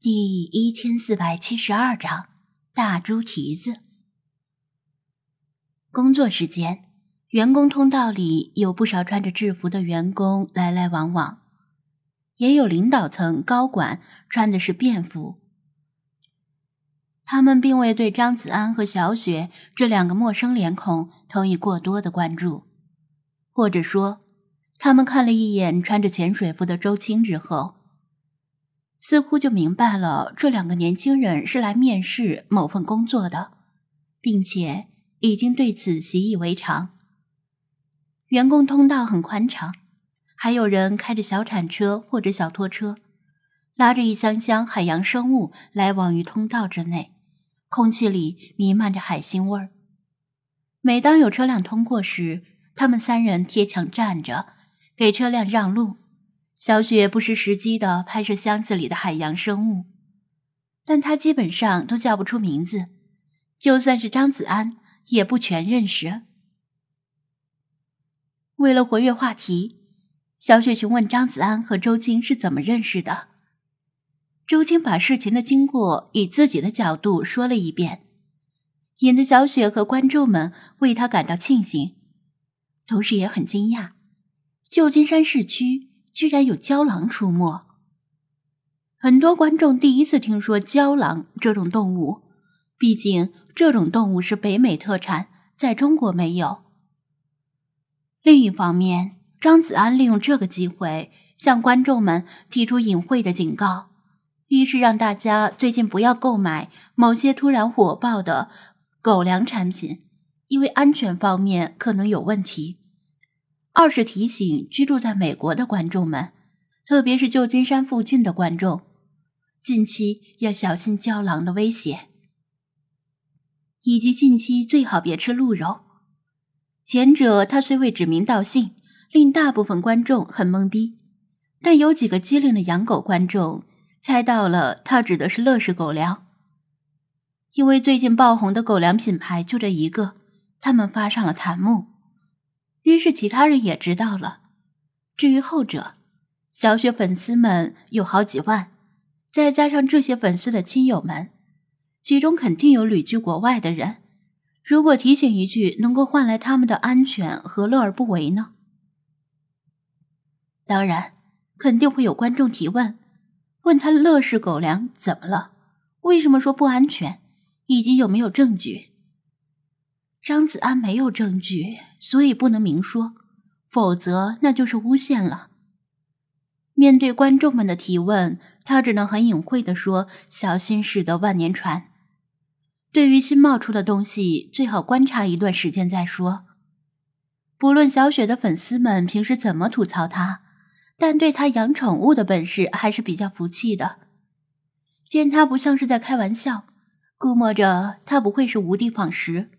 第一千四百七十二章大猪蹄子。工作时间，员工通道里有不少穿着制服的员工来来往往，也有领导层高管穿的是便服。他们并未对张子安和小雪这两个陌生脸孔投以过多的关注，或者说，他们看了一眼穿着潜水服的周青之后。似乎就明白了，这两个年轻人是来面试某份工作的，并且已经对此习以为常。员工通道很宽敞，还有人开着小铲车或者小拖车，拉着一箱箱海洋生物来往于通道之内，空气里弥漫着海腥味儿。每当有车辆通过时，他们三人贴墙站着，给车辆让路。小雪不失时机的拍摄箱子里的海洋生物，但她基本上都叫不出名字，就算是张子安也不全认识。为了活跃话题，小雪询问张子安和周青是怎么认识的。周青把事情的经过以自己的角度说了一遍，引得小雪和观众们为他感到庆幸，同时也很惊讶，旧金山市区。居然有郊狼出没，很多观众第一次听说郊狼这种动物，毕竟这种动物是北美特产，在中国没有。另一方面，张子安利用这个机会向观众们提出隐晦的警告：一是让大家最近不要购买某些突然火爆的狗粮产品，因为安全方面可能有问题。二是提醒居住在美国的观众们，特别是旧金山附近的观众，近期要小心郊狼的威胁，以及近期最好别吃鹿肉。前者他虽未指名道姓，令大部分观众很懵逼，但有几个机灵的养狗观众猜到了他指的是乐事狗粮，因为最近爆红的狗粮品牌就这一个，他们发上了弹幕。于是其他人也知道了。至于后者，小雪粉丝们有好几万，再加上这些粉丝的亲友们，其中肯定有旅居国外的人。如果提醒一句能够换来他们的安全，何乐而不为呢？当然，肯定会有观众提问，问他乐视狗粮怎么了？为什么说不安全？以及有没有证据？张子安没有证据，所以不能明说，否则那就是诬陷了。面对观众们的提问，他只能很隐晦的说：“小心驶得万年船。对于新冒出的东西，最好观察一段时间再说。”不论小雪的粉丝们平时怎么吐槽他，但对他养宠物的本事还是比较服气的。见他不像是在开玩笑，估摸着他不会是无的放矢。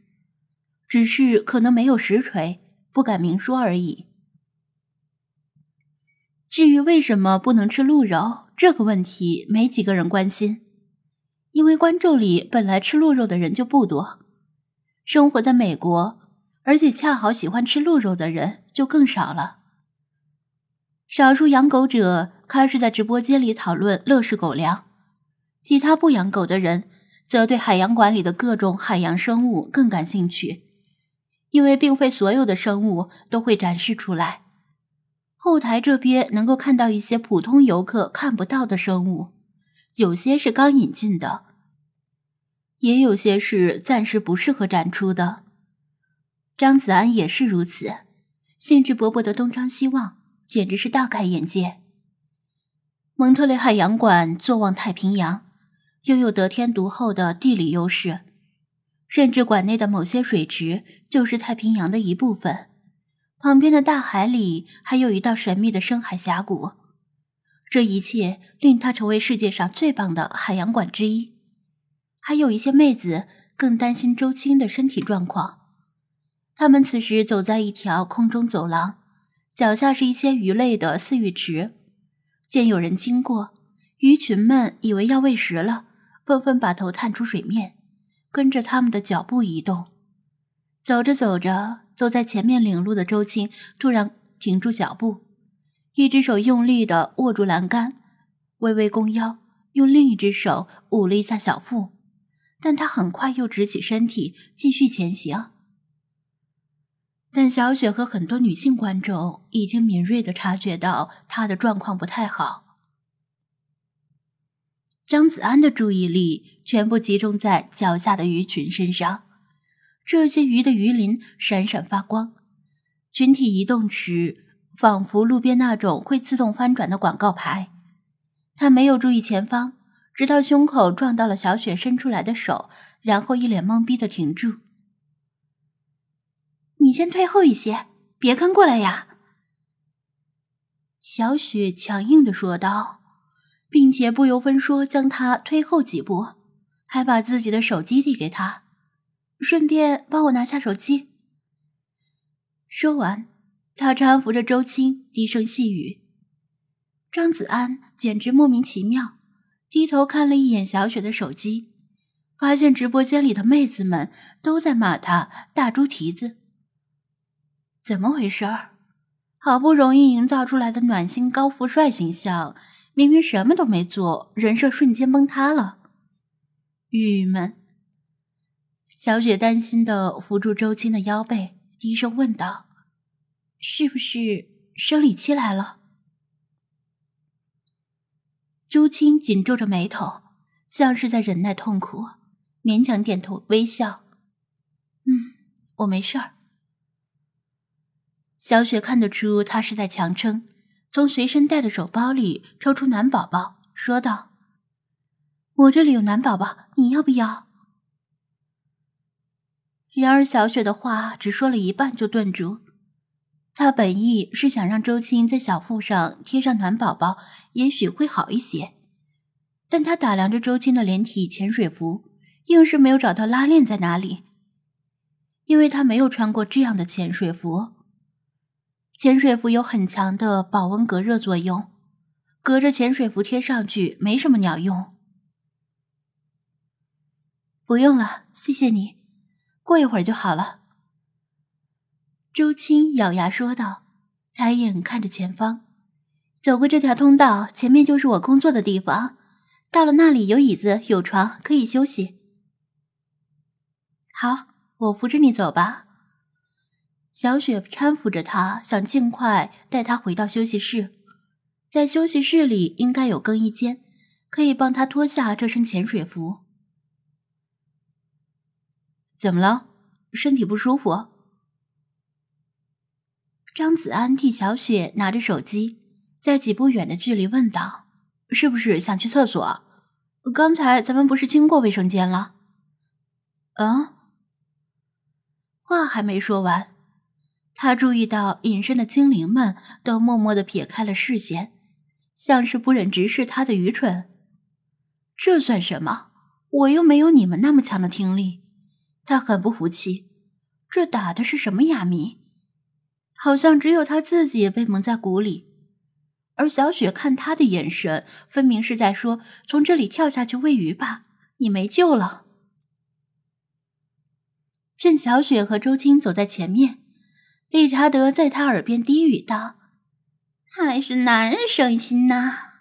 只是可能没有实锤，不敢明说而已。至于为什么不能吃鹿肉这个问题，没几个人关心，因为观众里本来吃鹿肉的人就不多，生活在美国，而且恰好喜欢吃鹿肉的人就更少了。少数养狗者开始在直播间里讨论乐事狗粮，其他不养狗的人则对海洋馆里的各种海洋生物更感兴趣。因为并非所有的生物都会展示出来，后台这边能够看到一些普通游客看不到的生物，有些是刚引进的，也有些是暂时不适合展出的。张子安也是如此，兴致勃勃的东张西望，简直是大开眼界。蒙特雷海洋馆坐望太平洋，拥有得天独厚的地理优势。甚至馆内的某些水池就是太平洋的一部分，旁边的大海里还有一道神秘的深海峡谷。这一切令他成为世界上最棒的海洋馆之一。还有一些妹子更担心周青的身体状况。他们此时走在一条空中走廊，脚下是一些鱼类的饲育池。见有人经过，鱼群们以为要喂食了，纷纷把头探出水面。跟着他们的脚步移动，走着走着，走在前面领路的周青突然停住脚步，一只手用力的握住栏杆，微微弓腰，用另一只手捂了一下小腹，但他很快又直起身体继续前行。但小雪和很多女性观众已经敏锐的察觉到他的状况不太好。张子安的注意力全部集中在脚下的鱼群身上，这些鱼的鱼鳞闪闪发光，群体移动时仿佛路边那种会自动翻转的广告牌。他没有注意前方，直到胸口撞到了小雪伸出来的手，然后一脸懵逼的停住。你先退后一些，别跟过来呀！”小雪强硬的说道，并且不由分说将他推后几步，还把自己的手机递给他，顺便帮我拿下手机。说完，他搀扶着周青，低声细语。张子安简直莫名其妙，低头看了一眼小雪的手机，发现直播间里的妹子们都在骂他大猪蹄子。怎么回事儿？好不容易营造出来的暖心高富帅形象，明明什么都没做，人设瞬间崩塌了。郁闷。小雪担心的扶住周青的腰背，低声问道：“是不是生理期来了？”周青紧皱着眉头，像是在忍耐痛苦，勉强点头微笑：“嗯，我没事儿。”小雪看得出他是在强撑，从随身带的手包里抽出暖宝宝，说道：“我这里有暖宝宝，你要不要？”然而，小雪的话只说了一半就顿住。她本意是想让周青在小腹上贴上暖宝宝，也许会好一些。但她打量着周青的连体潜水服，硬是没有找到拉链在哪里，因为她没有穿过这样的潜水服。潜水服有很强的保温隔热作用，隔着潜水服贴上去没什么鸟用。不用了，谢谢你，过一会儿就好了。周青咬牙说道，抬眼看着前方，走过这条通道，前面就是我工作的地方。到了那里有椅子有床，可以休息。好，我扶着你走吧。小雪搀扶着他，想尽快带他回到休息室。在休息室里应该有更衣间，可以帮他脱下这身潜水服。怎么了？身体不舒服？张子安替小雪拿着手机，在几步远的距离问道：“是不是想去厕所？刚才咱们不是经过卫生间了？”嗯，话还没说完。他注意到隐身的精灵们都默默的撇开了视线，像是不忍直视他的愚蠢。这算什么？我又没有你们那么强的听力。他很不服气，这打的是什么哑谜？好像只有他自己被蒙在鼓里。而小雪看他的眼神，分明是在说：“从这里跳下去喂鱼吧，你没救了。”见小雪和周青走在前面。理查德在他耳边低语道：“还是男人省心呐。”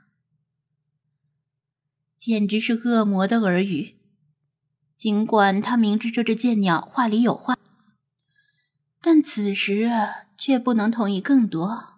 简直是恶魔的耳语。尽管他明知这只贱鸟话里有话，但此时却不能同意更多。